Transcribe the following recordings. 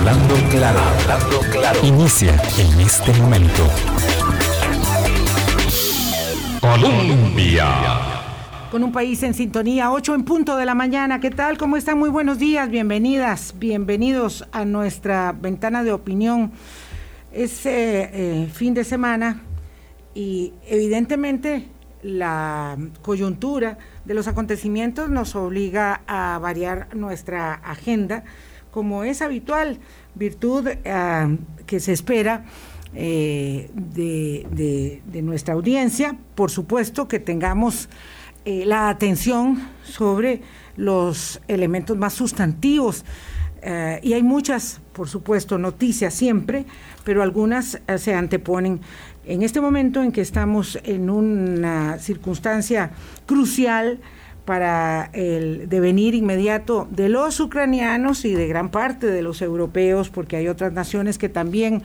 Hablando claro, hablando claro. Inicia en este momento. Colombia. Con un país en sintonía, 8 en punto de la mañana. ¿Qué tal? ¿Cómo están? Muy buenos días. Bienvenidas, bienvenidos a nuestra ventana de opinión. Es eh, eh, fin de semana y evidentemente la coyuntura de los acontecimientos nos obliga a variar nuestra agenda, como es habitual, virtud eh, que se espera eh, de, nuestra audiencia, por supuesto que tengamos eh, la atención sobre los elementos más sustantivos. y hay muchas, por supuesto, noticias siempre, pero algunas se anteponen en este momento en que estamos en una circunstancia crucial para el devenir inmediato de los ucranianos y de gran parte de los europeos, porque hay otras naciones que también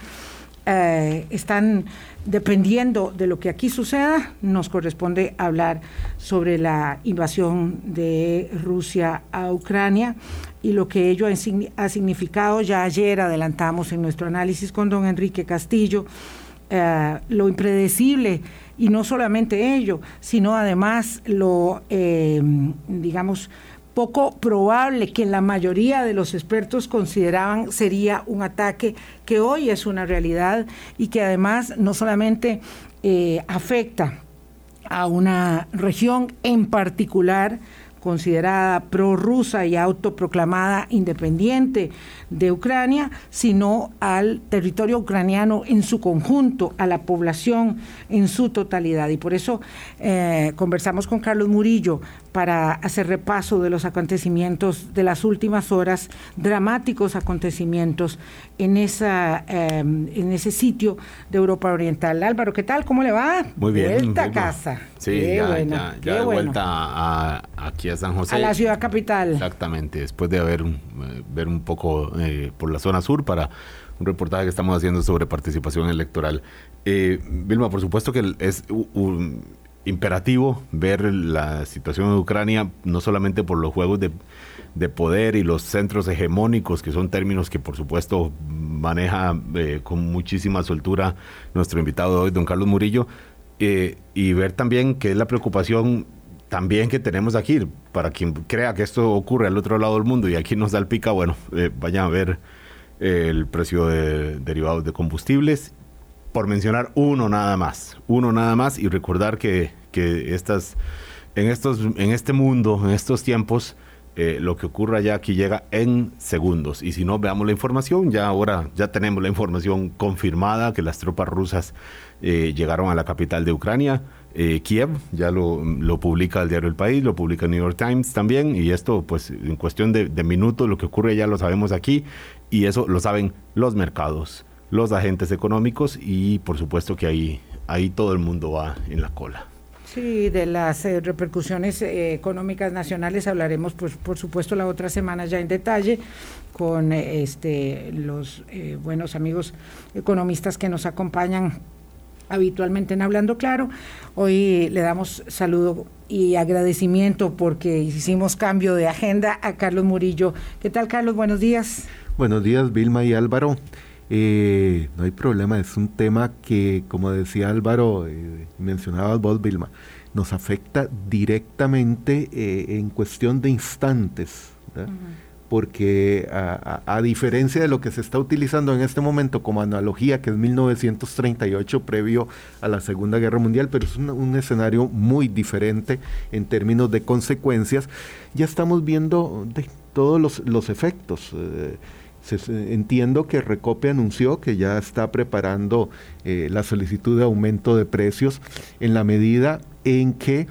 eh, están dependiendo de lo que aquí suceda, nos corresponde hablar sobre la invasión de Rusia a Ucrania y lo que ello ha significado. Ya ayer adelantamos en nuestro análisis con don Enrique Castillo eh, lo impredecible y no solamente ello, sino además lo, eh, digamos, poco probable que la mayoría de los expertos consideraban sería un ataque que hoy es una realidad y que además no solamente eh, afecta a una región en particular, considerada prorrusa y autoproclamada independiente de Ucrania, sino al territorio ucraniano en su conjunto, a la población en su totalidad. Y por eso eh, conversamos con Carlos Murillo para hacer repaso de los acontecimientos de las últimas horas, dramáticos acontecimientos en, esa, em, en ese sitio de Europa Oriental. Álvaro, ¿qué tal? ¿Cómo le va? Muy bien. Vuelta a casa. Sí, ya, ya, de vuelta a, aquí a San José. A la ciudad capital. Exactamente, después de haber eh, ver un poco eh, por la zona sur para un reportaje que estamos haciendo sobre participación electoral. Eh, Vilma, por supuesto que es un imperativo ver la situación de Ucrania, no solamente por los juegos de, poder y los centros hegemónicos, que son términos que por supuesto maneja eh, con muchísima soltura nuestro invitado hoy, don Carlos Murillo, eh, y ver también que es la preocupación también que tenemos aquí, para quien crea que esto ocurre al otro lado del mundo y aquí nos da el pica, bueno, eh, vayan a ver el precio de derivados de combustibles por mencionar uno nada más, uno nada más y recordar que, estas, en, estos, en este mundo, en estos tiempos, eh, lo que ocurra ya aquí llega en segundos. Y si no, veamos la información. Ya ahora ya tenemos la información confirmada que las tropas rusas eh, llegaron a la capital de Ucrania, eh, Kiev. Ya lo, lo, publica el diario El País, lo publica el New York Times también. Y esto, pues, en cuestión de, de minutos, lo que ocurre ya lo sabemos aquí. Y eso lo saben los mercados los agentes económicos y por supuesto que ahí, ahí todo el mundo va en la cola. Sí, de las eh, repercusiones eh, económicas nacionales hablaremos, pues, por supuesto, la otra semana ya en detalle con eh, este, los buenos amigos economistas que nos acompañan habitualmente en Hablando Claro. Hoy le damos saludo y agradecimiento porque hicimos cambio de agenda a Carlos Murillo. ¿Qué tal, Carlos? Buenos días. Buenos días, Vilma y Álvaro. Eh, no hay problema, es un tema que, como decía Álvaro, eh, mencionabas vos, Vilma, nos afecta directamente eh, en cuestión de instantes, porque a, diferencia de lo que se está utilizando en este momento como analogía, que es 1938 previo a la Segunda Guerra Mundial, pero es un, escenario muy diferente en términos de consecuencias, ya estamos viendo de, todos los, los efectos. Eh, entiendo que Recope anunció que ya está preparando eh, la solicitud de aumento de precios en la medida en que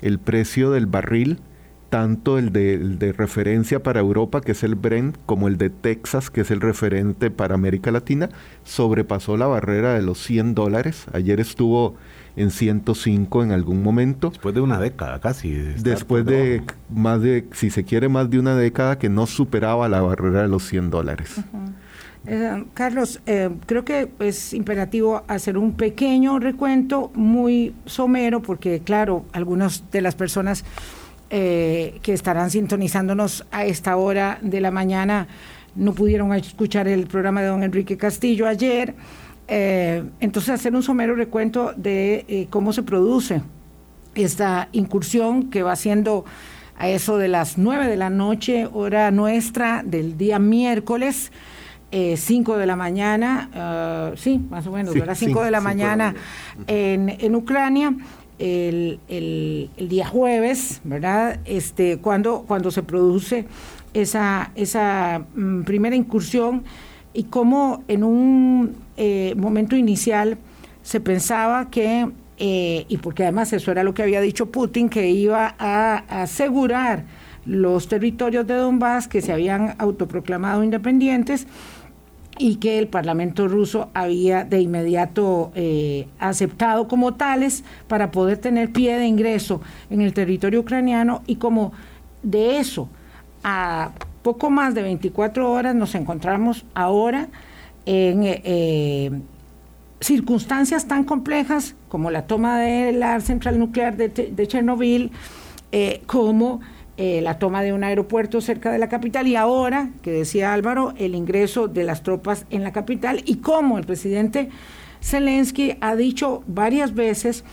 el precio del barril, tanto el de, referencia para Europa, que es el Brent, como el de Texas, que es el referente para América Latina, sobrepasó la barrera de los 100 dólares. Ayer estuvo en 105 en algún momento. Después de una década casi. Después de más de, si se quiere, más de una década que no superaba la barrera de los 100 dólares. Eh, Carlos, eh, creo que es imperativo hacer un pequeño recuento muy somero, porque claro, algunas de las personas eh, que estarán sintonizándonos a esta hora de la mañana no pudieron escuchar el programa de don Enrique Castillo ayer. Eh, entonces, hacer un somero recuento de eh, cómo se produce esta incursión que va siendo a eso de las 9 de la noche, hora nuestra del día miércoles. 5 eh, de la mañana, sí, más o menos, sí, 5 de la mañana en, en, Ucrania, el, el, día jueves, ¿verdad? Este, cuando, cuando se produce esa, esa mm, primera incursión y cómo en un eh, momento inicial se pensaba que, eh, y porque además eso era lo que había dicho Putin, que iba a, asegurar los territorios de Donbass que se habían autoproclamado independientes y que el Parlamento ruso había de inmediato eh, aceptado como tales para poder tener pie de ingreso en el territorio ucraniano y como de eso a poco más de 24 horas nos encontramos ahora en eh, eh, circunstancias tan complejas como la toma de la central nuclear de, Chernobyl, como la toma de un aeropuerto cerca de la capital y ahora, que decía Álvaro, el ingreso de las tropas en la capital y como el presidente Zelensky ha dicho varias veces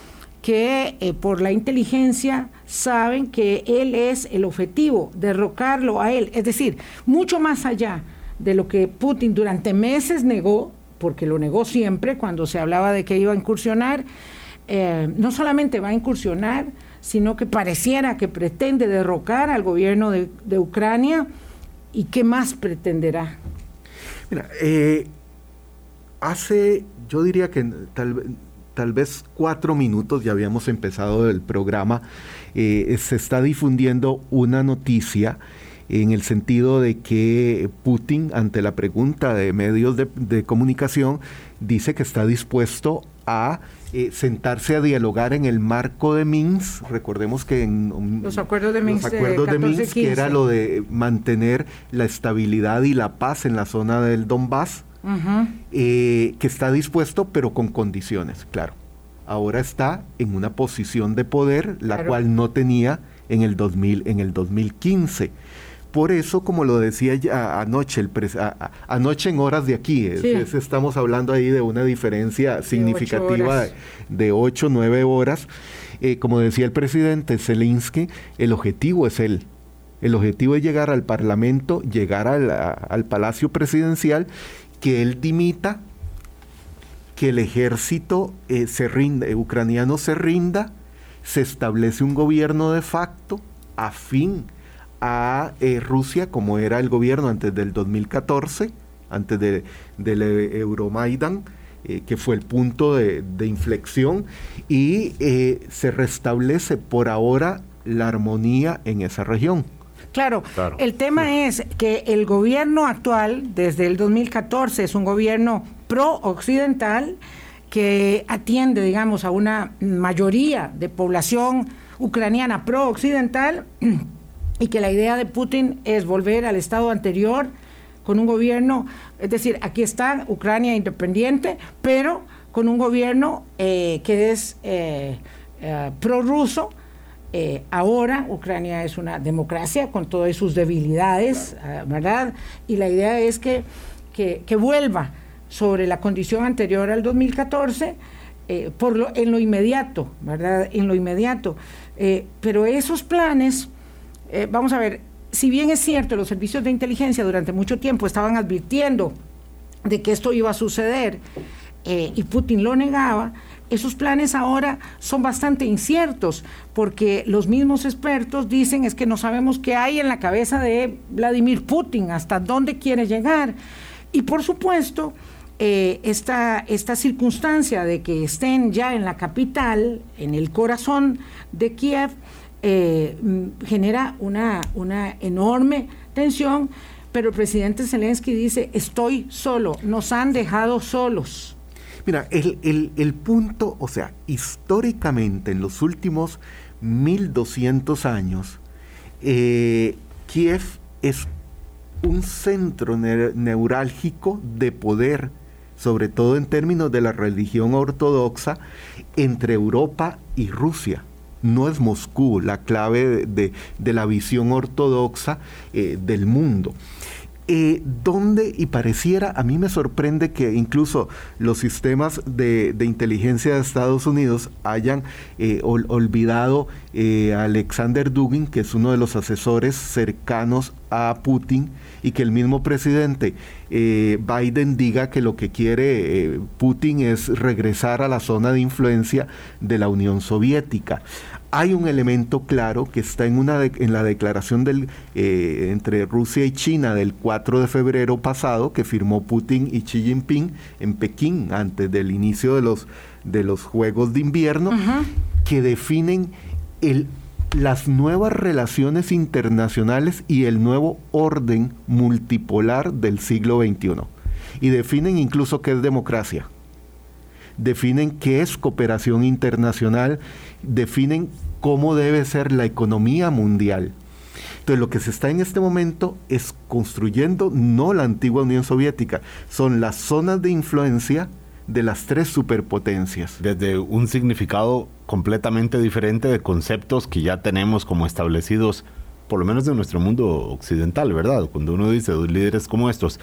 que eh, por la inteligencia saben que él es el objetivo, derrocarlo a él. Es decir, mucho más allá de lo que Putin durante meses negó, porque lo negó siempre cuando se hablaba de que iba a incursionar, eh, no solamente va a incursionar, sino que pareciera que pretende derrocar al gobierno de, Ucrania. ¿Y qué más pretenderá? Mira, eh, hace, yo diría que tal tal vez cuatro minutos, ya habíamos empezado el programa, eh, se está difundiendo una noticia en el sentido de que Putin, ante la pregunta de medios de, comunicación, dice que está dispuesto a eh, sentarse a dialogar en el marco de Minsk. Recordemos que en los acuerdos de Minsk, que era lo de mantener la estabilidad y la paz en la zona del Donbass eh, que está dispuesto, pero con condiciones, claro. Ahora está en una posición de poder, la cual no tenía en el, 2000, en el 2015. Por eso, como lo decía ya anoche, el anoche en horas de aquí, estamos hablando ahí de una diferencia significativa de 8 o 9 horas. Eh, como decía el presidente Zelensky, el objetivo es él. El objetivo es llegar al Parlamento, llegar al, al Palacio Presidencial que él dimita, que el ejército eh, se rinda, ucraniano se rinda, se establece un gobierno de facto afín a eh, Rusia, como era el gobierno antes del 2014, antes de, del Euromaidan, que fue el punto de, de inflexión, y se restablece por ahora la armonía en esa región. Claro, el tema es que el gobierno actual, desde el 2014, es un gobierno pro-occidental que atiende, digamos, a una mayoría de población ucraniana pro-occidental y que la idea de Putin es volver al estado anterior con un gobierno, es decir, aquí está Ucrania independiente, pero con un gobierno eh, que es eh, eh, pro-ruso eh, ahora Ucrania es una democracia con todas sus debilidades, ah, ¿verdad? Y la idea es que, que, vuelva sobre la condición anterior al 2014 eh, por lo, en lo inmediato, ¿verdad? En lo inmediato. Eh, pero esos planes, vamos a ver, si bien es cierto, los servicios de inteligencia durante mucho tiempo estaban advirtiendo de que esto iba a suceder y Putin lo negaba, esos planes ahora son bastante inciertos porque los mismos expertos dicen es que no sabemos qué hay en la cabeza de Vladimir Putin, hasta dónde quiere llegar. Y por supuesto, eh, esta, esta circunstancia de que estén ya en la capital, en el corazón de Kiev, eh, genera una, una enorme tensión, pero el presidente Zelensky dice, estoy solo, nos han dejado solos. Mira, el, punto, o sea, históricamente en los últimos 1200 años, eh, Kiev es un centro neurálgico de poder, sobre todo en términos de la religión ortodoxa, entre Europa y Rusia. No es Moscú la clave de, la visión ortodoxa eh, del mundo. eh, donde, y pareciera, a mí me sorprende que incluso los sistemas de, inteligencia de Estados Unidos hayan eh, olvidado a Alexander Dugin, que es uno de los asesores cercanos a Putin, y que el mismo presidente Biden diga que lo que quiere Putin es regresar a la zona de influencia de la Unión Soviética. Hay un elemento claro que está en, una en la declaración del, eh, entre Rusia y China del 4 de febrero pasado que firmó Putin y Xi Jinping en Pekín antes del inicio de los, de los Juegos de Invierno, que definen el, las nuevas relaciones internacionales y el nuevo orden multipolar del siglo XXI. Y definen incluso qué es democracia definen qué es cooperación internacional, definen cómo debe ser la economía mundial. Entonces lo que se está en este momento es construyendo no la antigua Unión Soviética, son las zonas de influencia de las tres superpotencias. Desde un significado completamente diferente de conceptos que ya tenemos como establecidos, por lo menos en nuestro mundo occidental, ¿verdad? Cuando uno dice dos líderes como estos,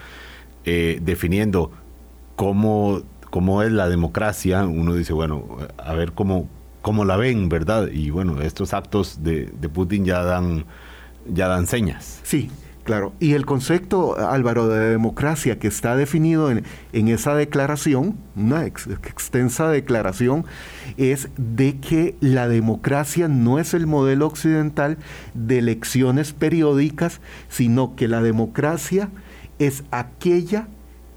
eh, definiendo cómo, cómo es la democracia, uno dice, bueno, a ver cómo, como la ven, ¿verdad? Y bueno, estos actos de, Putin ya dan, ya dan señas. Sí, Claro, y el concepto, Álvaro, de democracia que está definido en, esa declaración, una extensa declaración, es de que la democracia no es el modelo occidental de elecciones periódicas, sino que la democracia es aquella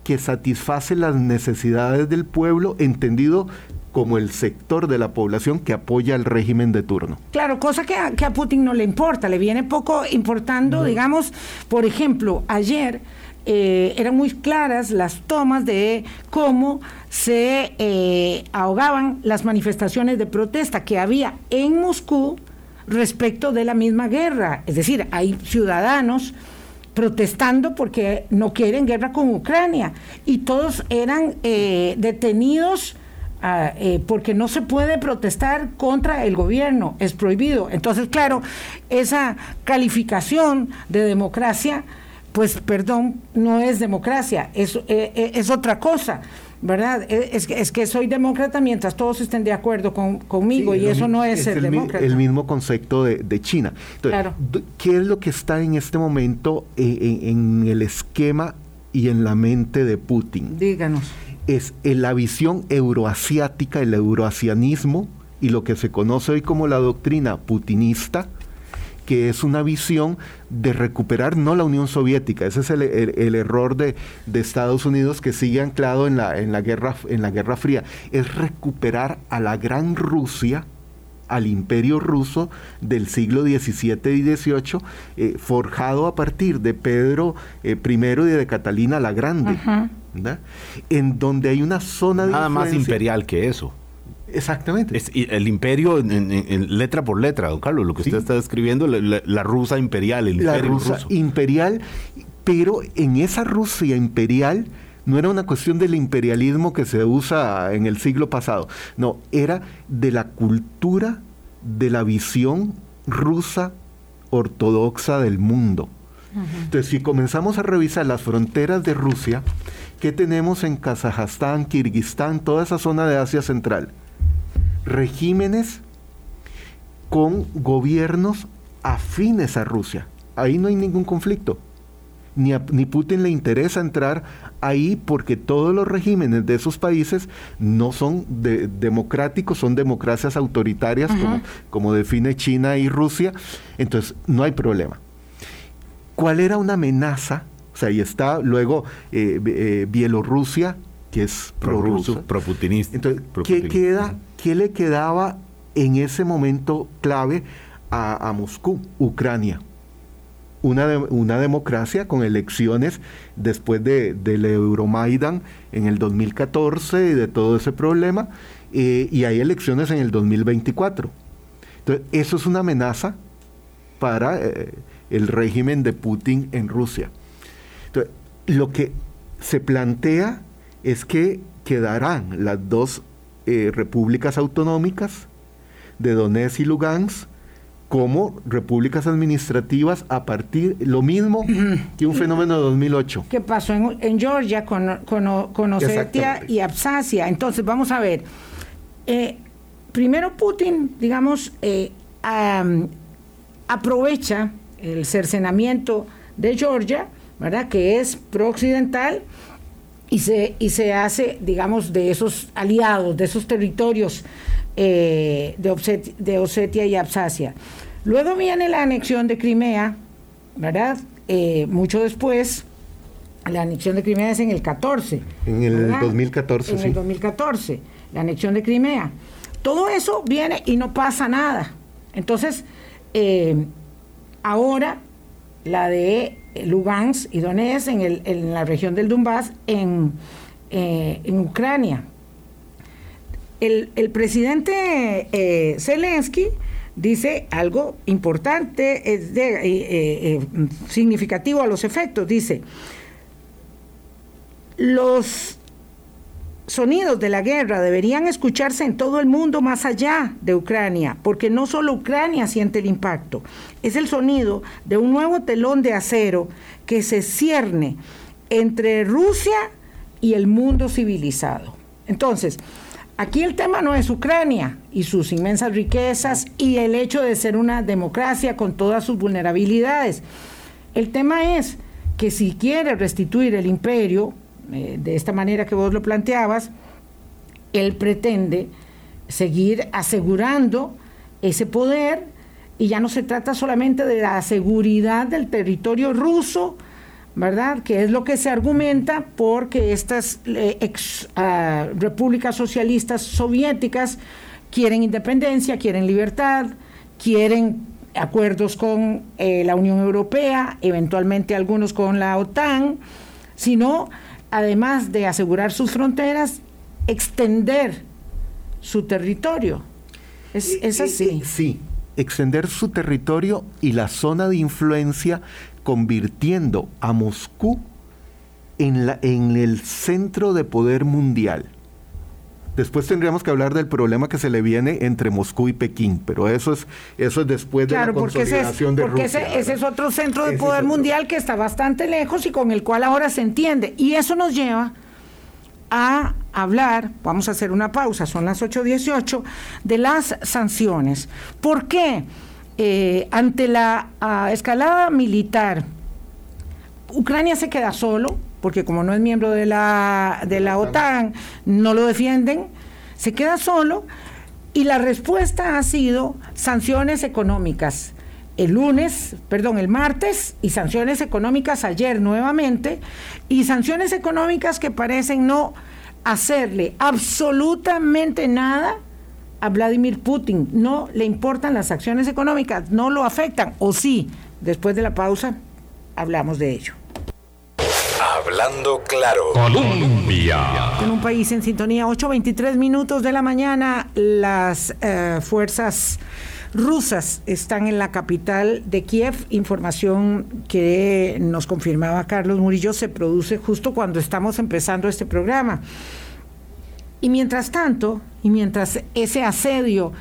que satisface las necesidades del pueblo, entendido como el sector de la población que apoya el régimen de turno. Claro, cosa que a, que a Putin no le importa, le viene poco importando, digamos, por ejemplo, ayer eh, eran muy claras las tomas de cómo se eh, ahogaban las manifestaciones de protesta que había en Moscú respecto de la misma guerra. Es decir, hay ciudadanos protestando porque no quieren guerra con Ucrania y todos eran eh, detenidos eh, porque no se puede protestar contra el gobierno, es prohibido. Entonces, claro, esa calificación de democracia, pues perdón, no es democracia, es, eh, eh, es otra cosa. ¿verdad? Es que, es que soy demócrata mientras todos estén de acuerdo conmigo y eso no es, ser el, demócrata. El mismo concepto de, China. claro. ¿Qué es lo que está en este momento en el esquema y en la mente de Putin? Díganos es la visión euroasiática, el euroasianismo y lo que se conoce hoy como la doctrina putinista, que es una visión de recuperar no la Unión Soviética, ese es el, error de, Estados Unidos que sigue anclado en la, en, la guerra, en la Guerra Fría, es recuperar a la gran Rusia, al imperio ruso del siglo XVII y XVIII, eh, forjado a partir de Pedro eh, I y de Catalina la Grande en donde hay una zona de Nada más imperial que eso. Exactamente. Es, el imperio en, letra por letra, don Carlos, lo que usted está describiendo, la, rusa imperial, el la rusa imperial, pero en esa Rusia imperial no era una cuestión del imperialismo que se usa en el siglo pasado, no, era de la cultura, de la visión rusa ortodoxa del mundo. Entonces, si comenzamos a revisar las fronteras de Rusia, ¿qué tenemos en Kazajstán, Kirguistán, toda esa zona de Asia Central? Regímenes con gobiernos afines a Rusia. Ahí no hay ningún conflicto. Ni, a, ni Putin le interesa entrar ahí porque todos los regímenes de esos países no son democráticos, son democracias autoritarias como, como define China y Rusia. Entonces, no hay problema. ¿Cuál era una amenaza? O sea, ahí está luego eh, eh, Bielorrusia, que es pro-ruso. Pro-putinista. Entonces, ¿qué, queda, ¿qué le quedaba en ese momento clave a, Moscú? Ucrania. Una, una, democracia con elecciones después de, del Euromaidan en el 2014 y de todo ese problema, eh, y hay elecciones en el 2024. Entonces, eso es una amenaza para el régimen de Putin en Rusia. Lo que se plantea es que quedarán las dos eh, repúblicas autonómicas de Donetsk y Lugansk como repúblicas administrativas a partir lo mismo que un fenómeno de 2008. ¿Qué pasó en, Georgia con, con, Osetia y Absasia? Entonces, vamos a ver. Eh, primero Putin, digamos, eh, aprovecha el cercenamiento de Georgia, ¿verdad? Que es pro-occidental y se, y se hace, digamos, de esos aliados, de esos territorios eh, de, Osetia, y Absasia. Luego viene la anexión de Crimea, ¿verdad? Eh, mucho después, la anexión de Crimea es en el 14. En el 2014, en sí. En el 2014, la anexión de Crimea. Todo eso viene y no pasa nada. Entonces, eh, ahora la de Lugansk y Donetsk en, la región del Donbass en, en Ucrania el, presidente eh, Zelensky dice algo importante, eh, eh, significativo a los efectos. Dice, los sonidos de la guerra deberían escucharse en todo el mundo más allá de Ucrania, porque no solo Ucrania siente el impacto, es el sonido de un nuevo telón de acero que se cierne entre Rusia y el mundo civilizado. Entonces, Aquí el tema no es Ucrania y sus inmensas riquezas y el hecho de ser una democracia con todas sus vulnerabilidades. El tema es que si quiere restituir el imperio, eh, de esta manera que vos lo planteabas, él pretende seguir asegurando ese poder y ya no se trata solamente de la seguridad del territorio ruso, ¿verdad? Que es lo que se argumenta porque estas eh, ex ah, repúblicas socialistas soviéticas quieren independencia, quieren libertad, quieren acuerdos con eh, la Unión Europea, eventualmente algunos con la OTAN, sino, además de asegurar sus fronteras, extender su territorio. Es, es así. Sí, extender su territorio y la zona de influencia convirtiendo a Moscú en, la, en el centro de poder mundial. Después tendríamos que hablar del problema que se le viene entre Moscú y Pekín, pero eso es eso es después de la consolidación de porque Ese, ese, es otro centro de poder mundial que está bastante lejos y con el cual ahora se entiende. Y eso nos lleva a hablar, vamos a hacer una pausa, son las 8.18, de las sanciones. ¿Por qué? Eh, ante la ah, escalada militar, Ucrania se queda solo, porque como no es miembro de la, de la OTAN, no lo defienden, se queda solo y la respuesta ha sido sanciones económicas. El lunes, perdón, el martes y sanciones económicas ayer nuevamente y sanciones económicas que parecen no hacerle absolutamente nada a Vladimir Putin. No le importan las acciones económicas, no lo afectan. O sí, después de la pausa hablamos de ello. Hablando claro. Colombia. En un país en sintonía, 8.23 minutos de la mañana, las eh, fuerzas rusas están en la capital de Kiev. Información que nos confirmaba Carlos Murillo se produce justo cuando estamos empezando este programa. Y mientras tanto, y mientras ese asedio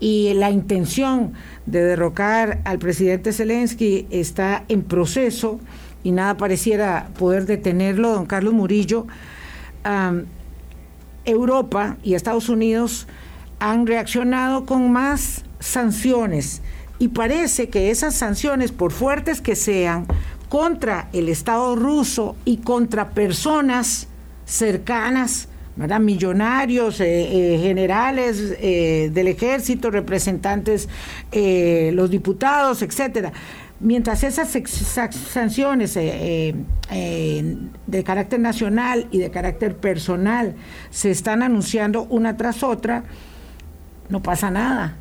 y la intención de derrocar al presidente Zelensky está en proceso y nada pareciera poder detenerlo, don Carlos Murillo, Europa y Estados Unidos han reaccionado con más sanciones y parece que esas sanciones, por fuertes que sean, contra el Estado ruso y contra personas cercanas millonarios, eh, eh, generales eh, del ejército, representantes, los diputados, etcétera. Mientras esas sanciones de carácter nacional y de carácter personal se están anunciando una tras otra, no pasa nada.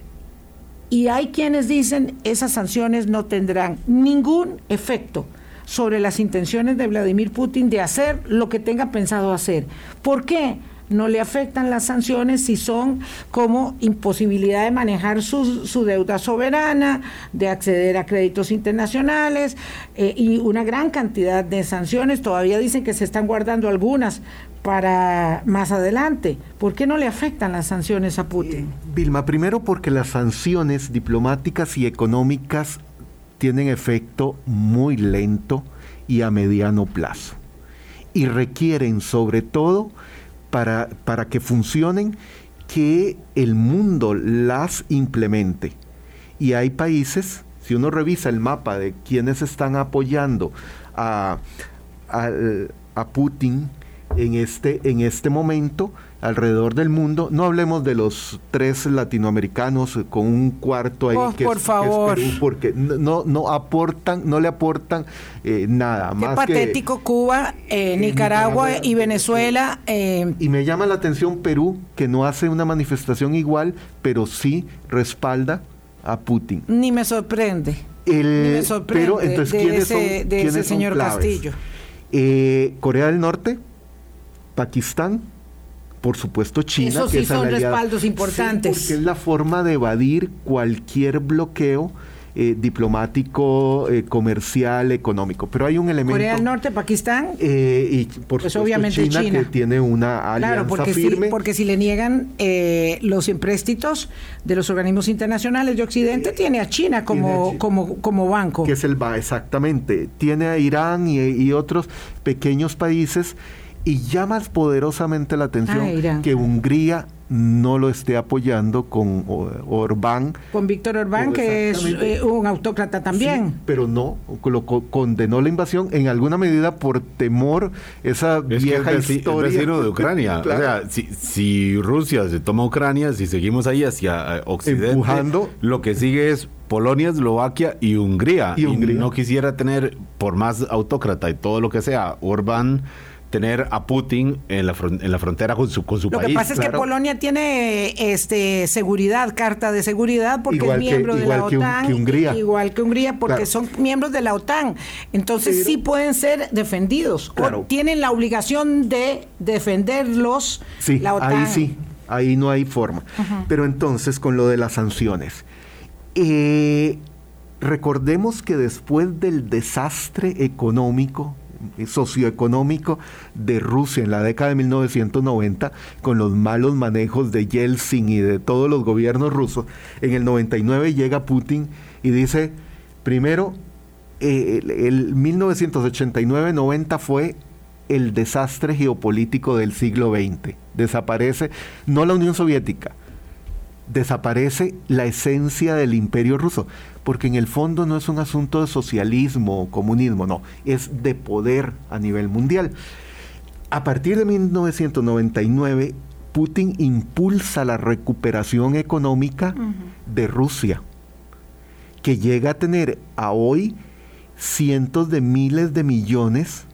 Y hay quienes dicen esas sanciones no tendrán ningún efecto sobre las intenciones de Vladimir Putin de hacer lo que tenga pensado hacer. ¿Por qué? No le afectan las sanciones si son como imposibilidad de manejar su, su deuda soberana, de acceder a créditos internacionales eh, y una gran cantidad de sanciones. Todavía dicen que se están guardando algunas para más adelante. ¿Por qué no le afectan las sanciones a Putin? Eh, Vilma, primero porque las sanciones diplomáticas y económicas tienen efecto muy lento y a mediano plazo. Y requieren sobre todo para, para que funcionen que el mundo las implemente. Y hay países, si uno revisa el mapa de quienes están apoyando a, a, Putin, en este, en este momento alrededor del mundo. No hablemos de los tres latinoamericanos con un cuarto ahí oh, que, por es, favor. Que es Perú, porque no, no aportan, no le aportan eh, nada. Qué más patético que, Cuba, eh, Nicaragua, y Venezuela. Eh. Y me llama la atención Perú, que no hace una manifestación igual, pero sí respalda a Putin. Ni me sorprende. El, Ni me sorprende pero entonces, de ¿quiénes ese, son, de ¿quiénes ese son señor? Castillo. Eh, Corea del Norte, Pakistán, por supuesto China. Que sí es son respaldos importantes. Sí, porque es la forma de evadir cualquier bloqueo eh, diplomático, eh, comercial, económico. Pero hay un elemento. Corea del Norte, Pakistán. Eh, y por Pues supuesto obviamente China, China. que tiene una alianza Claro, porque firme. si, porque si le niegan eh, los empréstitos de los organismos internacionales de Occidente, tiene a China como, Tiene a China. como, como banco. que es el BA, exactamente. Tiene a Irán y, y otros pequeños países y llama poderosamente la atención Ah, que Hungría no lo esté apoyando con Orbán. Con Víctor Orbán, que es eh, un autócrata también. Sí, pero no, lo co- condenó la invasión en alguna medida por temor esa Es que es, vieja es historia. vecino de Ucrania. Claro. O sea, si, si Rusia se toma Ucrania, si seguimos ahí hacia eh, Occidente, Empujando. lo que sigue es Polonia, Eslovaquia y Hungría. Y Hungría. no quisiera tener, por más autócrata y todo lo que sea, Orbán, tener a Putin en la, fron- en la frontera con su, con su Lo país. que pasa es que. Polonia tiene este seguridad, carta de seguridad, porque Igual es que- miembro de la igual que Un- OTAN. que Hungría. Igual que Hungría, porque Claro. son miembros de la OTAN. Entonces Pero- sí pueden ser defendidos. O Claro. tienen la obligación de defenderlos Sí, la OTAN. ahí sí, ahí no hay forma. Pero entonces, con lo de las sanciones, eh, recordemos que después del desastre económico, socioeconómico de Rusia en la década de 1990, con los malos manejos de Yeltsin y de todos los gobiernos rusos, en el 99 llega Putin y dice, primero, eh, el 1989-90 fue el desastre geopolítico del siglo XX. Desaparece no la Unión Soviética, desaparece la esencia del imperio ruso, porque en el fondo no es un asunto de socialismo o comunismo, no, es de poder a nivel mundial. A partir de 1999, Putin impulsa la recuperación económica de Rusia, que llega a tener a hoy cientos de miles de millones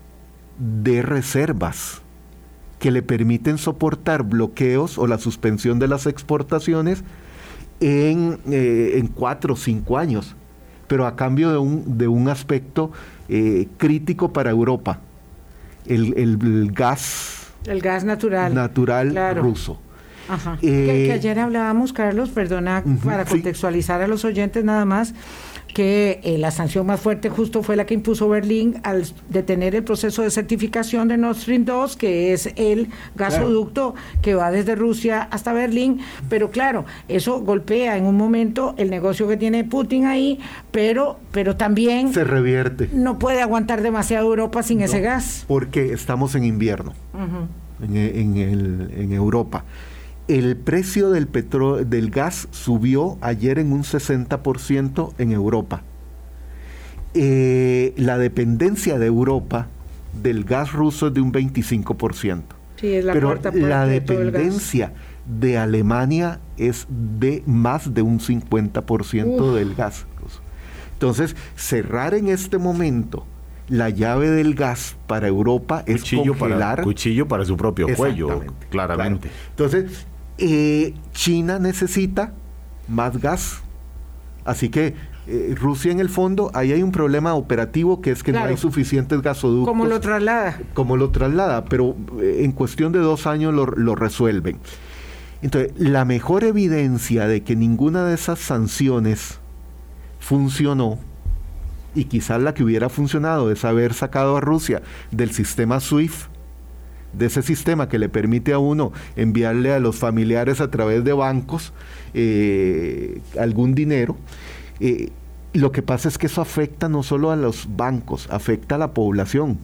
de reservas que le permiten soportar bloqueos o la suspensión de las exportaciones en, eh, en cuatro o cinco años, pero a cambio de un, de un aspecto eh, crítico para Europa, el, el- el gas El gas natural. natural Claro. ruso. Ajá. Eh, que, que ayer hablábamos, Carlos, perdona, Ujú, para sí. contextualizar a los oyentes nada más, que eh, la sanción más fuerte justo fue la que impuso Berlín al detener el proceso de certificación de Nord Stream 2, que es el gasoducto que va desde Rusia hasta Berlín. Pero claro, eso golpea en un momento el negocio que tiene Putin ahí, pero, pero también Se revierte no puede aguantar demasiado Europa sin ese gas. porque estamos en invierno. En, en el- en Europa. El precio del, petro- del gas subió ayer en un 60% en Europa. Eh, la dependencia de Europa del gas ruso es de un 25%. Sí, es la Pero parte la dependencia de Alemania es de más de un 50% Uf. del gas ruso. Entonces, cerrar en este momento la llave del gas para Europa es cuchillo, congelar para, cuchillo para su propio cuello, claramente. claro. Entonces, eh, China necesita más gas. Así que eh, Rusia en el fondo, ahí hay un problema operativo que es que no hay suficientes gasoductos. ¿Cómo lo traslada? Como lo traslada, pero eh, en cuestión de dos años lo, lo resuelven. Entonces, la mejor evidencia de que ninguna de esas sanciones funcionó, y quizás la que hubiera funcionado es haber sacado a Rusia del sistema SWIFT, de ese sistema que le permite a uno enviarle a los familiares a través de bancos eh, algún dinero. Eh, lo que pasa es que eso afecta no solo a los bancos, afecta a la población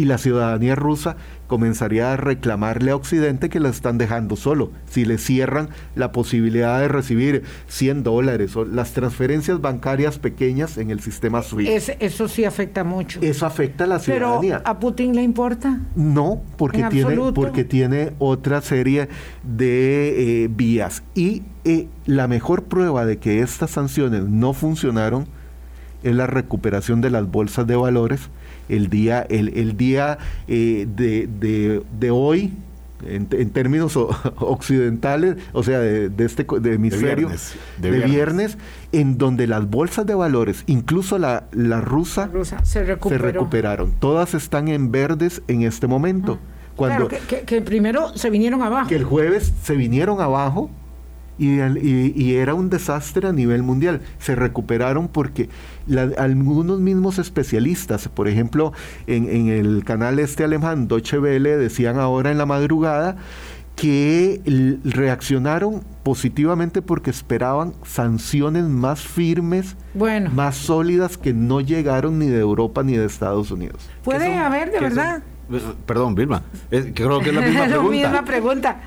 y la ciudadanía rusa comenzaría a reclamarle a Occidente que la están dejando solo. Si le cierran la posibilidad de recibir 100 dólares o las transferencias bancarias pequeñas en el sistema SWIFT. eso sí afecta mucho. Eso afecta a la ciudadanía. ¿Pero a Putin le importa? No, porque, tiene, porque tiene otra serie de eh, vías. Y eh, la mejor prueba de que estas sanciones no funcionaron es la recuperación de las bolsas de valores el día, el, día eh, de, de, hoy, en, términos occidentales, o sea, de, este de hemisferio, de viernes, en donde las bolsas de valores, incluso la, la rusa, se, recuperaron. Todas están en verdes en este momento. Cuando, que, primero se vinieron abajo. Que el jueves se vinieron abajo y, era un desastre a nivel mundial. Se recuperaron porque algunos mismos especialistas, por ejemplo, en, el canal este alemán, Deutsche Welle, decían ahora en la madrugada que reaccionaron positivamente porque esperaban sanciones más firmes, más sólidas que no llegaron ni de Europa ni de Estados Unidos. Puede haber, de verdad. perdón, Vilma, creo que es la misma pregunta. la misma pregunta.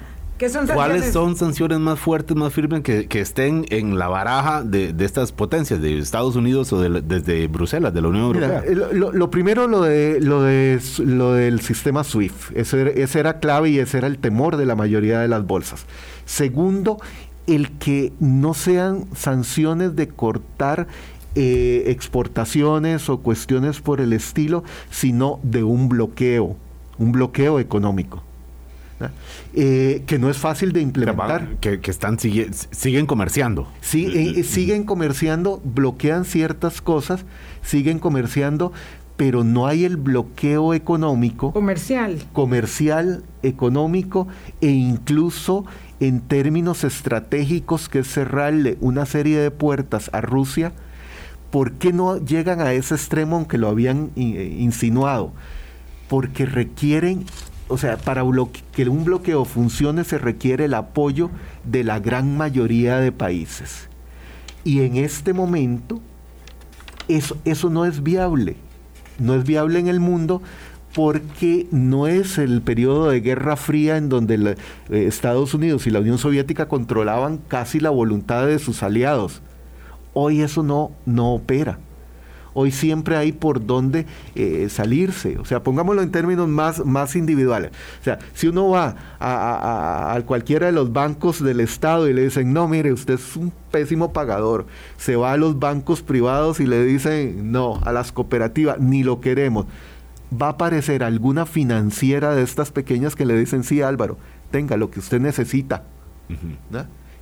¿Cuáles son sanciones más fuertes, más firmes que, estén en la baraja de, estas potencias, de Estados Unidos o desde Bruselas, de la Unión Europea? lo, primero, lo, de, lo, de, lo del sistema SWIFT. Ese, ese era clave y ese era el temor de la mayoría de las bolsas. Segundo, el que no sean sanciones de cortar eh, exportaciones o cuestiones por el estilo, sino de un bloqueo, un bloqueo económico. Eh, que no es fácil de implementar. Que, están siguen comerciando. Sí, eh, siguen comerciando, bloquean ciertas cosas, siguen comerciando, pero no hay el bloqueo económico. Comercial. Comercial, económico e incluso en términos estratégicos, que es cerrarle una serie de puertas a Rusia. ¿Por qué no llegan a ese extremo aunque lo habían eh, insinuado? Porque requieren o sea, para que un bloqueo funcione se requiere el apoyo de la gran mayoría de países. Y en este momento eso, eso no es viable. No es viable en el mundo porque no es el periodo de Guerra Fría en donde eh, Estados Unidos y la Unión Soviética controlaban casi la voluntad de sus aliados. Hoy eso no, no opera hoy siempre hay por dónde eh, salirse. O sea, pongámoslo en términos más, más individuales. O sea, si uno va a, cualquiera de los bancos del Estado y le dicen, no, mire, usted es un pésimo pagador, se va a los bancos privados y le dicen, no, a las cooperativas, ni lo queremos. Va a aparecer alguna financiera de estas pequeñas que le dicen, sí, Álvaro, tenga lo que usted necesita,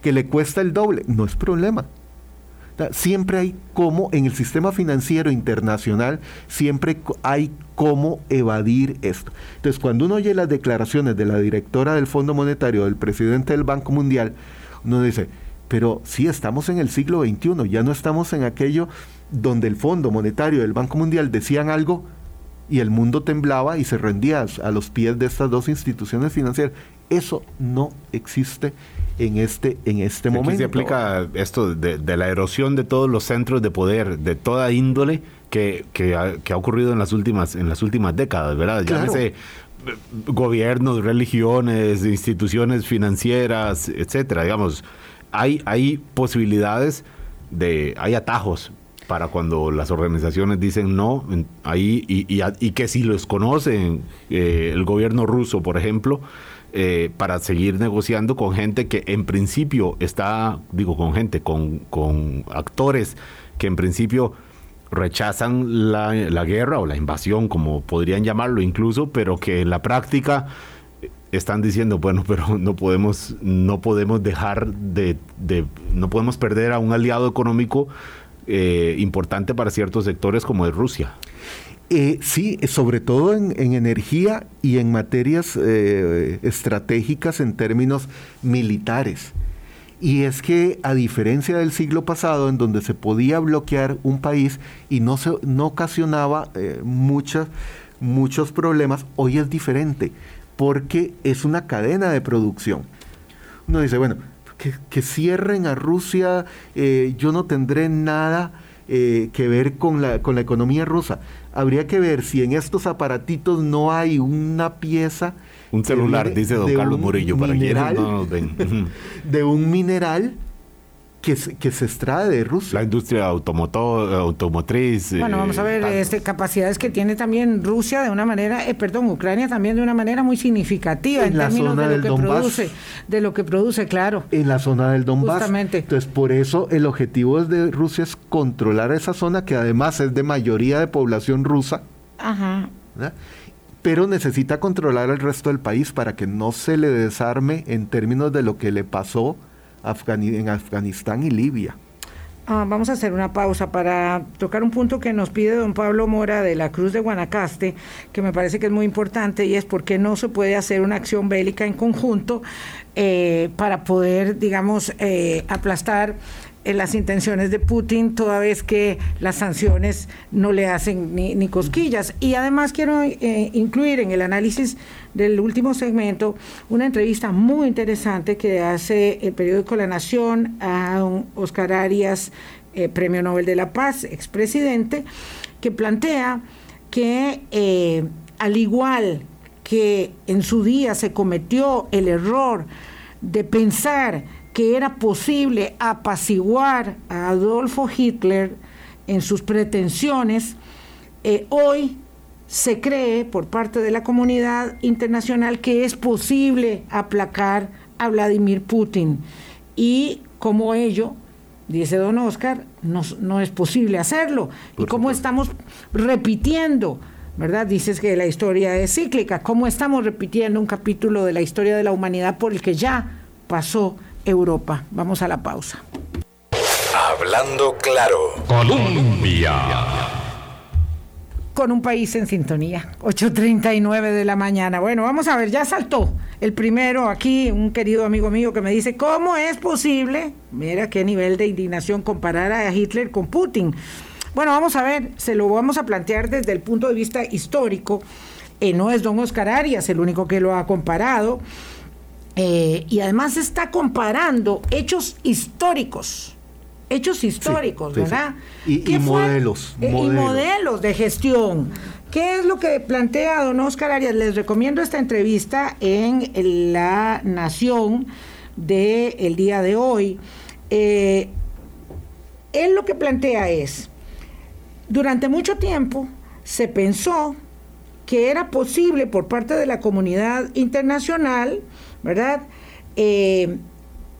que le cuesta el doble, no es problema Siempre hay cómo, en el sistema financiero internacional, siempre hay cómo evadir esto. Entonces, cuando uno oye las declaraciones de la directora del Fondo Monetario, del presidente del Banco Mundial, uno dice, pero sí estamos en el siglo XXI, ya no estamos en aquello donde el Fondo Monetario el Banco Mundial decían algo y el mundo temblaba y se rendía a los pies de estas dos instituciones financieras. Eso no existe en este, en este Aquí momento. se aplica esto de, la erosión de todos los centros de poder, de toda índole, que, que, ha, ocurrido en las últimas, en las últimas décadas, ¿verdad? Llámese eh, gobiernos, religiones, instituciones financieras, etcétera. Digamos, hay, hay posibilidades de, hay atajos para cuando las organizaciones dicen no, ahí, y, y, que si los conocen, eh, el gobierno ruso, por ejemplo, eh, para seguir negociando con gente que en principio está, digo, con gente, con, con actores que en principio rechazan la, la, guerra o la invasión, como podrían llamarlo incluso, pero que en la práctica están diciendo, bueno, pero no podemos, no podemos dejar de, de no podemos perder a un aliado económico eh, importante para ciertos sectores como es Rusia. Eh, sí, sobre todo en, energía y en materias eh, estratégicas en términos militares. Y es que a diferencia del siglo pasado, en donde se podía bloquear un país y no, se, no ocasionaba eh, muchas, muchos problemas, hoy es diferente, porque es una cadena de producción. Uno dice, bueno, que, cierren a Rusia, eh, yo no tendré nada eh, que ver con la, con la economía rusa. Habría que ver si en estos aparatitos no hay una pieza un celular, dice don Carlos Murillo, para quienes no nos ven. de un mineral que se, que se extrae de Rusia. La industria automotor, automotriz. Bueno, vamos a ver eh, este, capacidades que tiene también Rusia de una manera, eh, perdón, Ucrania también de una manera muy significativa en, términos de lo que produce, de lo que produce, claro. En la zona del Donbass. Justamente. Entonces, por eso el objetivo de Rusia es controlar esa zona que además es de mayoría de población rusa. Ajá pero necesita controlar el resto del país para que no se le desarme en términos de lo que le pasó Afganistán y Libia. Ah, vamos a hacer una pausa para tocar un punto que nos pide don Pablo Mora de la Cruz de Guanacaste, que me parece que es muy importante, y es por qué no se puede hacer una acción bélica en conjunto eh, para poder, digamos, eh, aplastar en las intenciones de Putin, toda vez que las sanciones no le hacen ni, cosquillas. Y además quiero eh, incluir en el análisis del último segmento una entrevista muy interesante que hace el periódico La Nación a Oscar Arias, eh, Premio Nobel de la Paz, expresidente, que plantea que eh, al igual que en su día se cometió el error de pensar que era posible apaciguar a Adolfo Hitler en sus pretensiones, eh, hoy se cree por parte de la comunidad internacional que es posible aplacar a Vladimir Putin. Y como ello, dice don Oscar, no, no es posible hacerlo. y como estamos repitiendo, ¿verdad? Dices que la historia es cíclica, cómo estamos repitiendo un capítulo de la historia de la humanidad por el que ya pasó Europa. Vamos a la pausa. Hablando claro. Colombia. Con un país en sintonía. 8.39 de la mañana. Bueno, vamos a ver, ya saltó el primero aquí, un querido amigo mío que me dice, ¿cómo es posible? Mira qué nivel de indignación comparar a Hitler con Putin. Bueno, vamos a ver, se lo vamos a plantear desde el punto de vista histórico. Eh, no es don Oscar Arias el único que lo ha comparado. Eh, y además está comparando hechos históricos, hechos históricos, ¿verdad? Y, modelos, eh, modelos. Y modelos de gestión. ¿Qué es lo que plantea don Oscar Arias? Les recomiendo esta entrevista en La Nación del día de hoy. Eh, él lo que plantea es, durante mucho tiempo se pensó que era posible por parte de la comunidad internacional ¿verdad? Eh,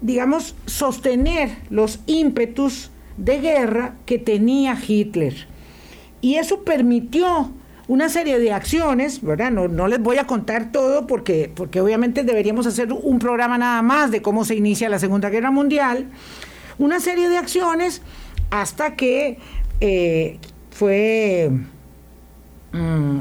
digamos, sostener los ímpetus de guerra que tenía Hitler. Y eso permitió una serie de acciones, ¿verdad? No, les voy a contar todo porque, porque obviamente deberíamos hacer un programa nada más de cómo se inicia la Segunda Guerra Mundial, una serie de acciones hasta que eh, fue... Mm,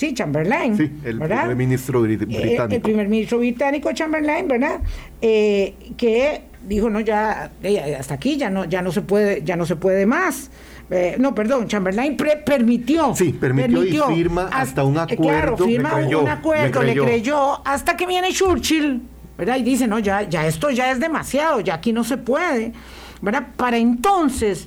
Sí, Chamberlain. Sí, el primer ministro eh, británico. El, primer ministro británico, Chamberlain, ¿verdad? Eh, que dijo, no, ya, hasta aquí ya no, ya no se puede, ya no se puede más. Eh, no, perdón, Chamberlain permitió. Sí, permitió, y firma hasta, un acuerdo. Claro, firma un acuerdo, le creyó. hasta que viene Churchill, ¿verdad? Y dice, no, ya, ya esto ya es demasiado, ya aquí no se puede, ¿verdad? Para entonces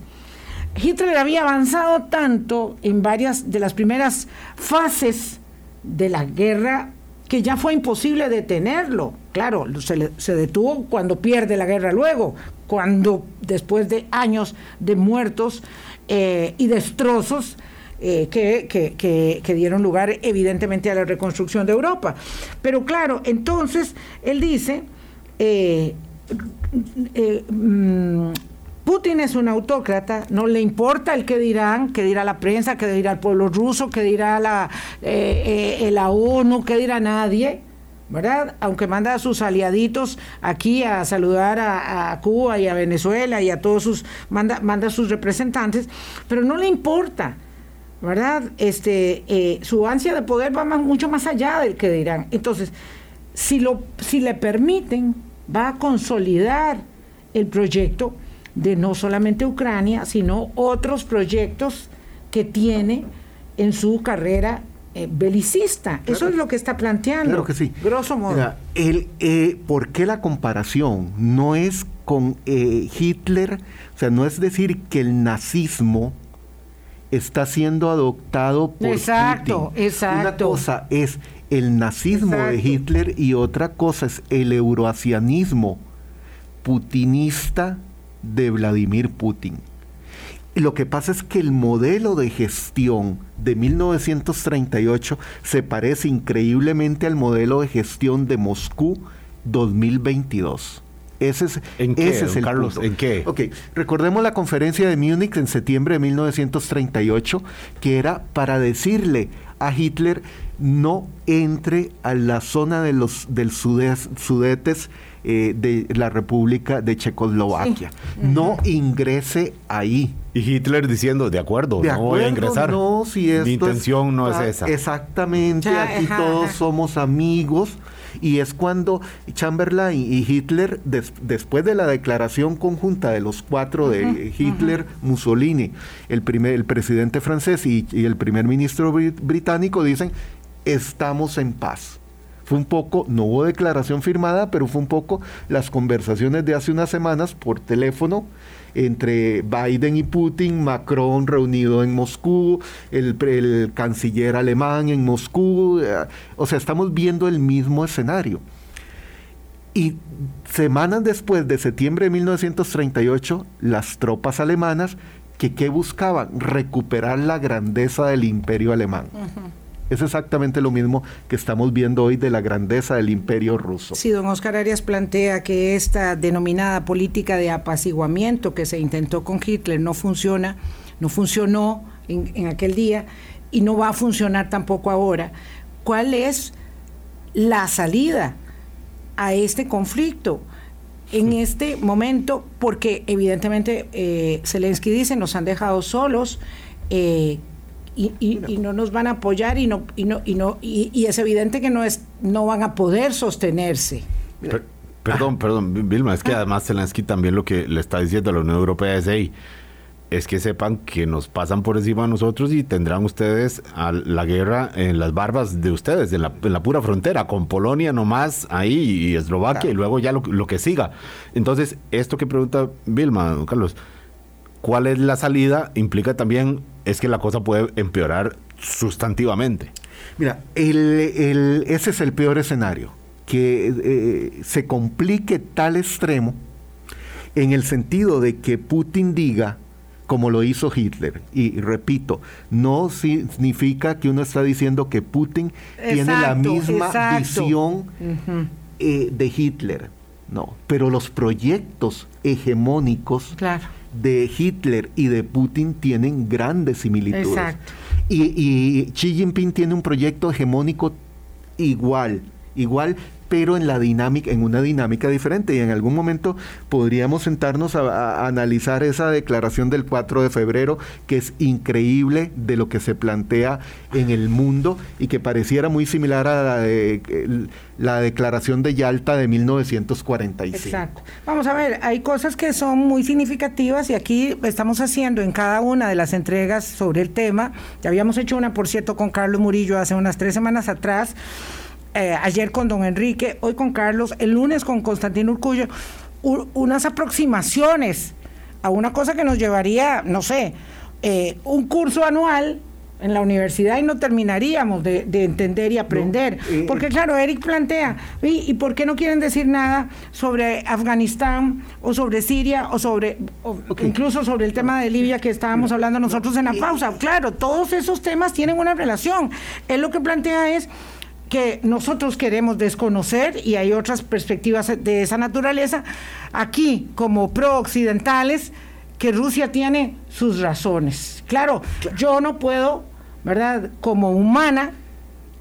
Hitler había avanzado tanto en varias de las primeras fases de la guerra que ya fue imposible detenerlo. Claro, se, detuvo cuando pierde la guerra luego, cuando después de años de muertos eh, y destrozos eh, que, dieron lugar evidentemente a la reconstrucción de Europa. Pero claro, entonces él dice, eh, mm, Putin es un autócrata, no le importa el que dirán, que dirá la prensa, que dirá el pueblo ruso, que dirá la, eh, eh, ONU, que dirá nadie, ¿verdad? Aunque manda a sus aliaditos aquí a saludar a, Cuba y a Venezuela y a todos sus, manda, manda sus representantes, pero no le importa. ¿Verdad? Este, eh, su ansia de poder va mucho más allá del que dirán. Entonces, si, lo, si le permiten, va a consolidar el proyecto de no solamente Ucrania, sino otros proyectos que tiene en su carrera eh, belicista. Eso es lo que está planteando. Claro que sí. Grosso modo. el, eh, ¿Por qué la comparación? No es con eh, Hitler, o sea, no es decir que el nazismo está siendo adoptado por exacto, Exacto, Una cosa es el nazismo de Hitler y otra cosa es el euroasianismo putinista de Vladimir Putin. Lo que pasa es que el modelo de gestión de 1938 se parece increíblemente al modelo de gestión de Moscú 2022. Ese es, ¿En qué, ese es el Carlos, ¿En qué? Ok, recordemos la conferencia de Múnich en septiembre de 1938, que era para decirle a Hitler no entre a la zona de los, del sudetes eh, de la República de Checoslovaquia. No ingrese ahí. Y Hitler diciendo, de acuerdo, no voy a ingresar. No, si Mi intención no es esa. Exactamente, aquí todos somos amigos. Y es cuando Chamberlain y Hitler, después de la declaración conjunta de los cuatro de Hitler, Mussolini, el, primer, el presidente francés y, y el primer ministro británico, dicen, estamos en paz fue un poco, no hubo declaración firmada, pero fue un poco las conversaciones de hace unas semanas por teléfono entre Biden y Putin, Macron reunido en Moscú, el, canciller alemán en Moscú, eh, o sea, estamos viendo el mismo escenario. Y semanas después de septiembre de 1938, las tropas alemanas que ¿qué buscaban? Recuperar la grandeza del imperio alemán. Es exactamente lo mismo que estamos viendo hoy de la grandeza del imperio ruso. Sí, don Oscar Arias plantea que esta denominada política de apaciguamiento que se intentó con Hitler no funciona, no funcionó en, aquel día y no va a funcionar tampoco ahora. ¿Cuál es la salida a este conflicto? en este momento, porque evidentemente eh, Zelensky dice, nos han dejado solos, eh, y, y, no nos van a apoyar y no y no y no y, es evidente que no es no van a poder sostenerse. perdón, perdón, Vilma, es que ah. además Zelensky también lo que le está diciendo a la Unión Europea es hey, es que sepan que nos pasan por encima de nosotros y tendrán ustedes a la guerra en las barbas de ustedes, en la, en la pura frontera, con Polonia nomás ahí y Eslovaquia y luego ya lo, lo, que siga. Entonces, esto que pregunta Vilma, Carlos, ¿cuál es la salida? Implica también es que la cosa puede empeorar sustantivamente. Mira, ese es el peor escenario, que eh, se complique tal extremo en el sentido de que Putin diga, como lo hizo Hitler, y repito, no significa que uno está diciendo que Putin tiene la misma visión eh, de Hitler, no, pero los proyectos hegemónicos claro de Hitler y de Putin tienen grandes similitudes. Exacto. Y, y Xi Jinping tiene un proyecto hegemónico igual, igual, pero en la dinámica, en una dinámica diferente. Y en algún momento podríamos sentarnos a, analizar esa declaración del 4 de febrero, que es increíble de lo que se plantea en el mundo y que pareciera muy similar a la, de, la declaración de Yalta de 1945. Exacto. Vamos a ver, hay cosas que son muy significativas y aquí estamos haciendo en cada una de las entregas sobre el tema. Ya habíamos hecho una, por cierto, con Carlos Murillo hace unas tres semanas atrás eh, ayer con don Enrique, hoy con Carlos, el lunes con Constantino Urcullo, unas aproximaciones a una cosa que nos llevaría, no sé, eh, un curso anual en la universidad y no terminaríamos de, entender y aprender. Eh, Porque claro, Eric plantea, ¿y, por qué no quieren decir nada sobre Afganistán o sobre Siria o sobre, incluso sobre el tema de Libia que estábamos hablando nosotros en la pausa? Claro, todos esos temas tienen una relación. Él lo que plantea es que nosotros queremos desconocer y hay otras perspectivas de esa naturaleza, aquí como pro-occidentales, que Rusia tiene sus razones. Claro, yo no puedo, ¿verdad? Como humana,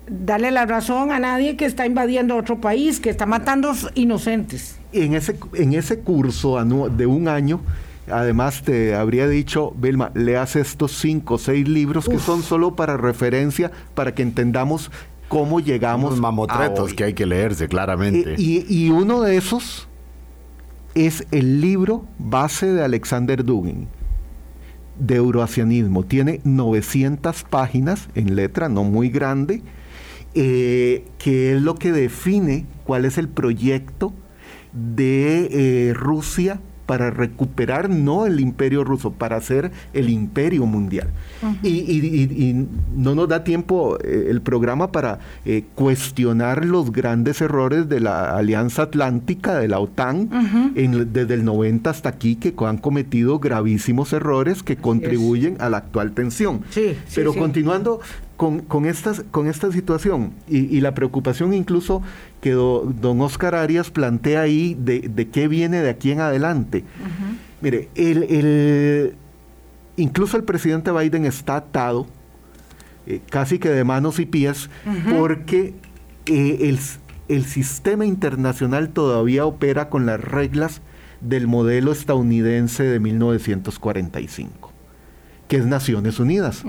darle la razón a nadie que está invadiendo otro país, que está matando inocentes. En ese, en ese curso de un año, además te habría dicho, Vilma, leas estos cinco o seis libros que son solo para referencia, para que entendamos cómo llegamos Los mamotretos que hay que leerse claramente. Eh, y, y, uno de esos es el libro base de Alexander Dugin de euroasianismo. Tiene 900 páginas en letra, no muy grande, eh, que es lo que define cuál es el proyecto de eh, Rusia para recuperar no el imperio ruso, para hacer el imperio mundial. y, no nos da tiempo eh, el programa para eh, cuestionar los grandes errores de la Alianza Atlántica, de la OTAN, desde el 90 hasta aquí, que han cometido gravísimos errores que contribuyen a la actual tensión. Pero continuando con, estas, con esta situación y, la preocupación incluso que don Oscar Arias plantea ahí de, qué viene de aquí en adelante. Mire, el, incluso el presidente Biden está atado eh, casi que de manos y pies porque eh, el, el sistema internacional todavía opera con las reglas del modelo estadounidense de 1945, que es Naciones Unidas.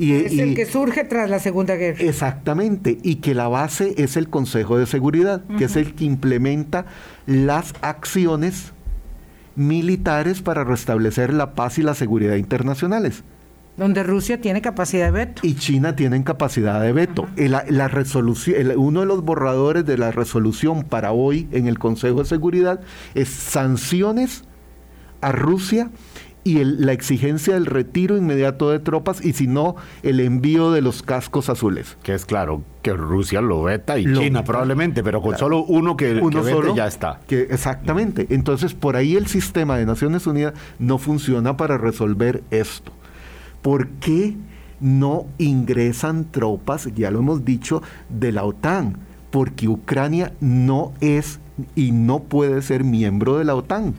Y, es el que surge tras la Segunda Guerra. Exactamente, y que la base es el Consejo de Seguridad, que es el que implementa las acciones militares para restablecer la paz y la seguridad internacionales. Donde Rusia tiene capacidad de veto. Y China tiene capacidad de veto. la, resolución, uno de los borradores de la resolución para hoy en el Consejo de Seguridad es sanciones a Rusia y la exigencia del retiro inmediato de tropas y si no, el envío de los cascos azules. Que es claro que Rusia lo veta y China probablemente, pero con solo uno que, uno vete ya está. Que, exactamente. Entonces, por ahí el sistema de Naciones Unidas no funciona para resolver esto. ¿Por qué no ingresan tropas, ya lo hemos dicho, de la OTAN? Porque Ucrania no es y no puede ser miembro de la OTAN.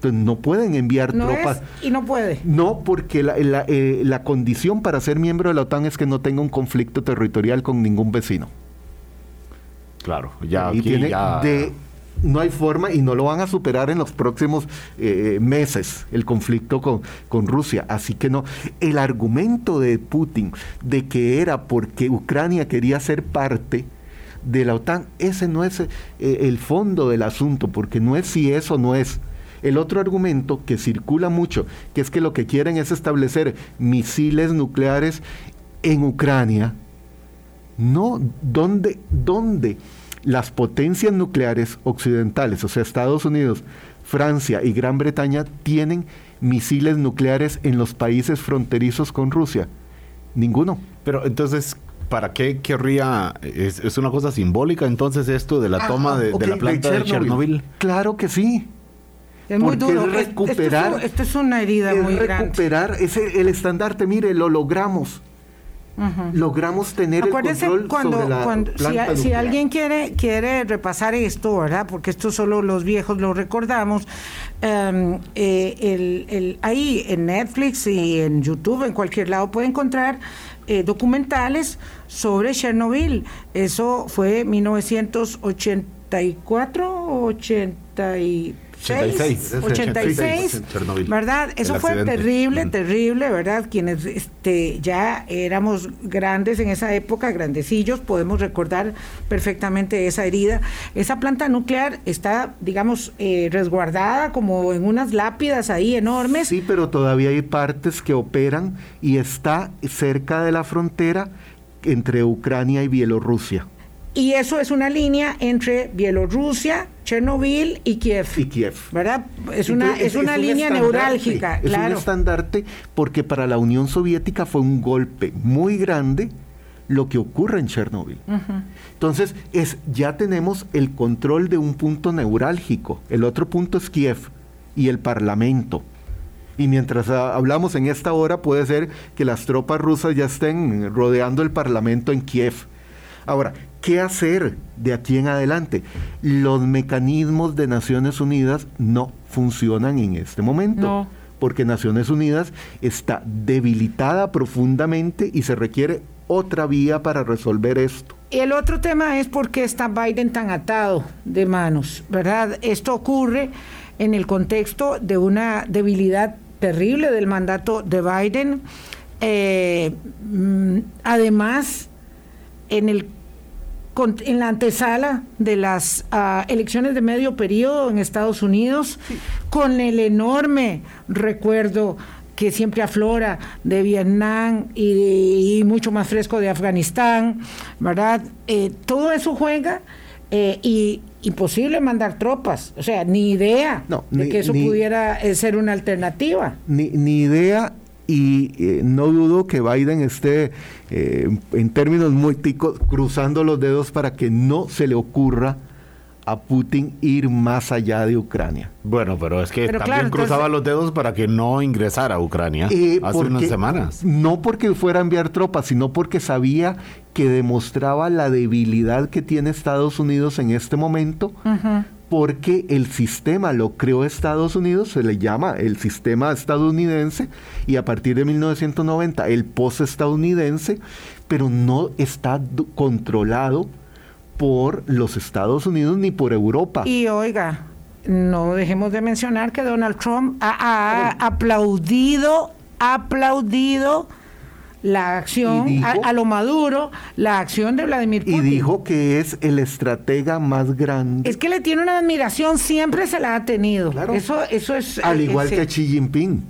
Entonces no pueden enviar tropas. y no puede. No, porque eh, la, condición para ser miembro de la OTAN es que no tenga un conflicto territorial con ningún vecino. Claro, ya aquí ya... no hay forma y no lo van a superar en los próximos eh, meses el conflicto con, con, Rusia. Así que no, el argumento de Putin de que era porque Ucrania quería ser parte de la OTAN, ese no es eh, el fondo del asunto, porque no es si eso no es. El otro argumento que circula mucho, que es que lo que quieren es establecer misiles nucleares en Ucrania. No, ¿dónde, dónde las potencias nucleares occidentales, o sea, Estados Unidos, Francia y Gran Bretaña, tienen misiles nucleares en los países fronterizos con Rusia? Ninguno. Pero entonces, ¿para qué querría? ¿Es, una cosa simbólica entonces esto de la ah, toma de, la planta de Chernobyl? Claro que sí. Es muy duro. recuperar, esto, es, una herida muy grande. Recuperar el estandarte, mire, lo logramos. Logramos tener el control cuando, sobre la cuando si, alguien quiere quiere repasar esto, ¿verdad? Porque esto solo los viejos lo recordamos. Em, eh, el, el, ahí en Netflix y en YouTube, en cualquier lado, puede encontrar eh, documentales sobre Chernobyl. Eso fue 1984, 80 y 86, 86, ¿verdad? Eso fue terrible, terrible, ¿verdad? Quienes este, ya éramos grandes en esa época, grandecillos, podemos recordar perfectamente esa herida. Esa planta nuclear está, digamos, eh, resguardada como en unas lápidas ahí enormes. Sí, pero todavía hay partes que operan y está cerca de la frontera entre Ucrania y Bielorrusia. Y eso es una línea entre Bielorrusia, Chernobyl y Kiev. Y Kiev. ¿Verdad? Es una, es, una línea neurálgica. Es un estandarte porque para la Unión Soviética fue un golpe muy grande lo que ocurre en Chernobyl. Entonces, es, ya tenemos el control de un punto neurálgico. El otro punto es Kiev y el Parlamento. Y mientras ah, hablamos en esta hora, puede ser que las tropas rusas ya estén rodeando el Parlamento en Kiev. Ahora, ¿qué hacer de aquí en adelante? Los mecanismos de Naciones Unidas no funcionan en este momento. Porque Naciones Unidas está debilitada profundamente y se requiere otra vía para resolver esto. Y el otro tema es por qué está Biden tan atado de manos, ¿verdad? Esto ocurre en el contexto de una debilidad terrible del mandato de Biden. Eh, mm, además, en el en la antesala de las uh, elecciones de medio periodo en Estados Unidos, con el enorme recuerdo que siempre aflora de Vietnam y, y mucho más fresco de Afganistán, ¿verdad? Eh, todo eso juega eh, y imposible mandar tropas, o sea, ni idea No, de que eso ni- pudiera eh, ser una alternativa. Ni, ni idea y eh, no dudo que Biden esté eh, en términos muy ticos cruzando los dedos para que no se le ocurra a Putin ir más allá de Ucrania. Bueno, pero es que Pero también claro, cruzaba entonces- los dedos para que no ingresara a Ucrania Eh, hace porque- unas semanas. No porque fuera a enviar tropas, sino porque sabía que demostraba la debilidad que tiene Estados Unidos en este momento, porque el sistema lo creó Estados Unidos, se le llama el sistema estadounidense, y a partir de 1990 el post-estadounidense, pero no está controlado por los Estados Unidos ni por Europa. Y oiga, no dejemos de mencionar que Donald Trump ha, ha aplaudido, ha aplaudido la acción Y dijo- a, a lo maduro, la acción de Vladimir y Putin. dijo que es el estratega más grande. es que le tiene una admiración, siempre se la ha tenido. Claro. Eso, eso es. Al eh, igual que a Xi Jinping.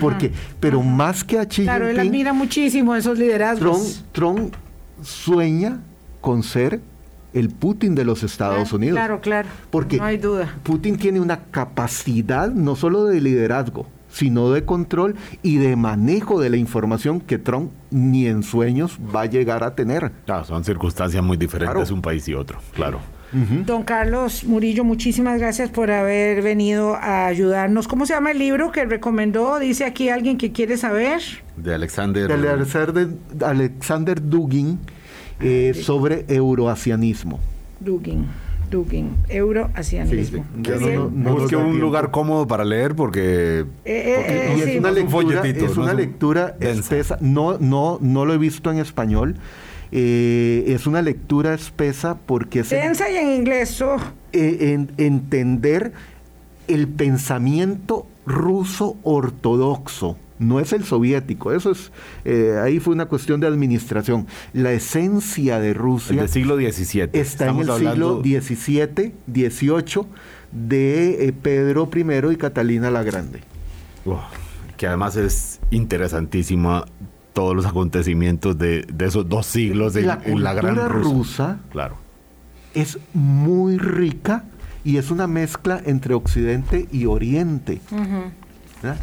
Porque, pero más que a Xi Claro, él Jinping, admira muchísimo esos Trump, liderazgos. Trump sueña con ser el Putin de los Estados Claro, Unidos. Claro, claro. Porque no hay duda. Putin tiene una capacidad no solo de liderazgo, sino de control y de manejo de la información que Trump ni en sueños va a llegar a tener. Claro, son circunstancias muy diferentes Claro. un país y otro, claro. Don Carlos Murillo, muchísimas gracias por haber venido a ayudarnos. ¿Cómo se llama el libro que recomendó? Dice aquí alguien que quiere saber. De Alexander. De Alexander, Alexander Dugin eh, sobre euroasianismo. Dugin, Dugin, euroasianismo. Sí, Qué ya no- no- no Busque un tiempo. lugar cómodo para leer porque Eh, eh, y eh, es sí. una Un lectura, folletito, es una es un- lectura densa. espesa. No, no, no lo he visto en español. Eh, es una lectura espesa porque Densa y en inglés. oh. eh, en- entender el pensamiento ruso ortodoxo. No es el soviético, eso es, eh, ahí fue una cuestión de administración. La esencia de el Rusia del siglo XVII. está en el siglo XVII, XVIII de eh, Pedro I y Catalina la Grande. Uf, que además es interesantísimo todos los acontecimientos de, de esos dos siglos en la en la gran rusa Claro. es muy rica y es una mezcla entre Occidente y Oriente.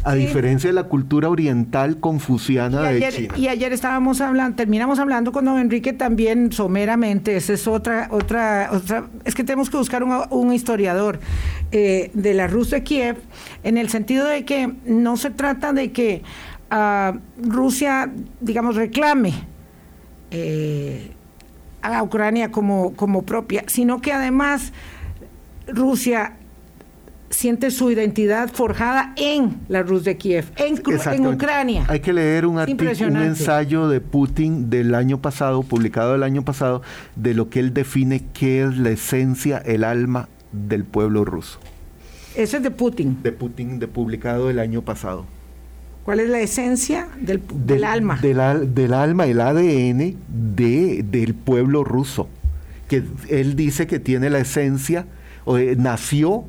A Sí. diferencia de la cultura oriental confuciana Y de ayer, China. y ayer estábamos hablando, terminamos hablando con don Enrique también someramente. Esa es otra, otra, otra. Es que tenemos que buscar un, un historiador eh, de la Rusia de Kiev, en el sentido de que no se trata de que ah, Rusia, digamos, reclame eh, a Ucrania como, como propia, sino que además Rusia siente su identidad forjada en la Rus de Kiev, en. Ucrania. Hay que leer un, artículo, un ensayo de Putin del año pasado, publicado el año pasado, de lo que él define qué es la esencia, el alma del pueblo ruso. Ese es de Putin. De Putin, de publicado el año pasado. ¿Cuál es la esencia del, del alma? Del, al- del alma, el ADN de, del pueblo ruso. Que él dice que tiene la esencia, o, eh, nació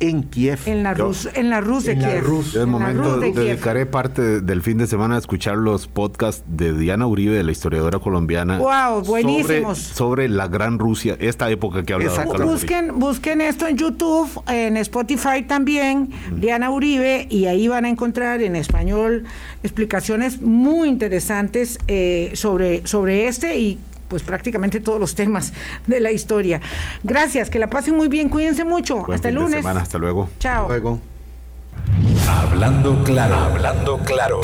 en Kiev. en la Yo- Rus, en la Rus de en la Kiev. Rus. Yo de En la momento Rus de Kiev. dedicaré parte de- del fin de semana a escuchar los podcasts de Diana Uribe, de la historiadora colombiana. Wow, buenísimos. Sobre, la gran Rusia, esta época que ha hablado Exacto. Carlos Murillo. Busquen, busquen esto en YouTube, en Spotify también, Diana Uribe, y ahí van a encontrar en español explicaciones muy interesantes eh, sobre, sobre este y pues prácticamente todos los temas de la historia. Gracias, que la pasen muy bien, cuídense mucho. Buen Hasta el lunes. semana, hasta luego. Chao. Luego. Hablando claro, hablando claro.